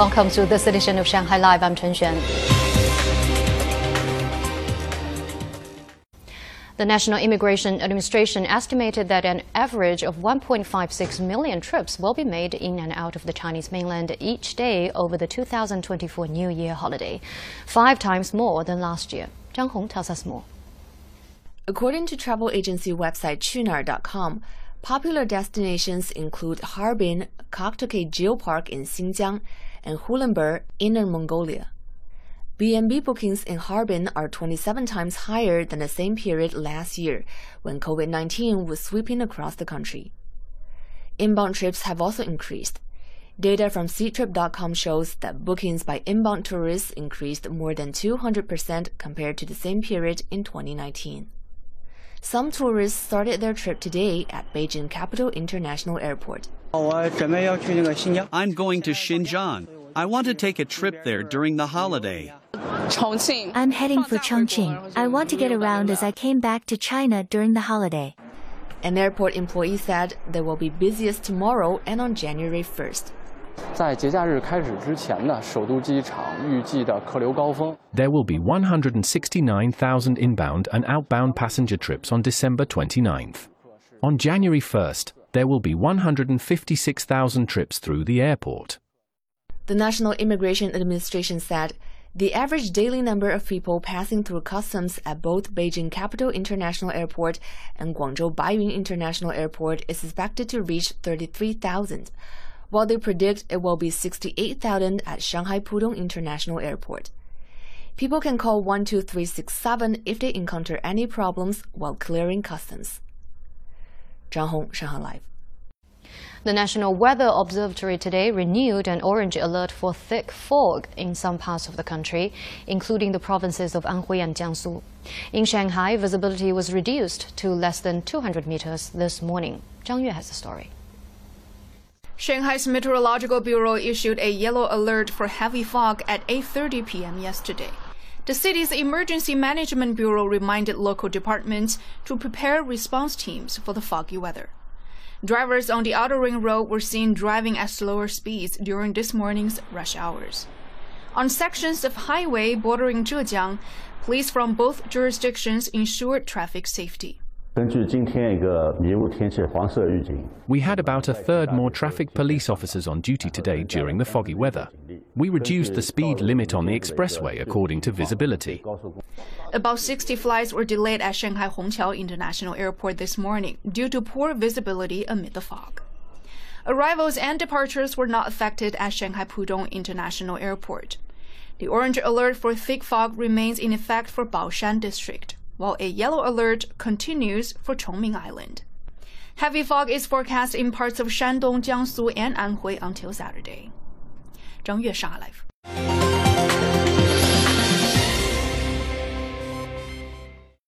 Welcome to this edition of Shanghai Live. I'm Chen Xuan. The National Immigration Administration estimated that an average of 1.56 million trips will be made in and out of the Chinese mainland each day over the 2024 New Year holiday, five times more than last year. Zhang Hong tells us more. According to travel agency website Qunar.com, popular destinations include Harbin, Koktokay Geopark in Xinjiang, and Hulunbuir, Inner Mongolia. B&B bookings in Harbin are 27 times higher than the same period last year when COVID-19 was sweeping across the country. Inbound trips have also increased. Data from Ctrip.com shows that bookings by inbound tourists increased more than 200% compared to the same period in 2019. Some tourists started their trip today at Beijing Capital International Airport. I'm going to Xinjiang. I want to take a trip there during the holiday. I'm heading for Chongqing. I want to get around as I came back to China during the holiday. An airport employee said they will be busiest tomorrow and on January 1st. There will be 169,000 inbound and outbound passenger trips on December 29th. On January 1st, there will be 156,000 trips through the airport. The National Immigration Administration said the average daily number of people passing through customs at both Beijing Capital International Airport and Guangzhou Baiyun International Airport is expected to reach 33,000, while they predict it will be 68,000 at Shanghai Pudong International Airport. People can call 12367 if they encounter any problems while clearing customs. Zhang Hong, Shanghai Live. The National Weather Observatory today renewed an orange alert for thick fog in some parts of the country, including the provinces of Anhui and Jiangsu. In Shanghai, visibility was reduced to less than 200 meters this morning. Zhang Yue has the story. Shanghai's Meteorological Bureau issued a yellow alert for heavy fog at 8:30 p.m. yesterday. The city's Emergency Management Bureau reminded local departments to prepare response teams for the foggy weather. Drivers on the outer ring road were seen driving at slower speeds during this morning's rush hours. On sections of highway bordering Zhejiang, police from both jurisdictions ensured traffic safety. We had about a third more traffic police officers on duty today during the foggy weather. We reduced the speed limit on the expressway according to visibility. About 60 flights were delayed at Shanghai Hongqiao International Airport this morning due to poor visibility amid the fog. Arrivals and departures were not affected at Shanghai Pudong International Airport. The orange alert for thick fog remains in effect for Baoshan District, while a yellow alert continues for Chongming Island. Heavy fog is forecast in parts of Shandong, Jiangsu, and Anhui until Saturday. 张悦上海 Live。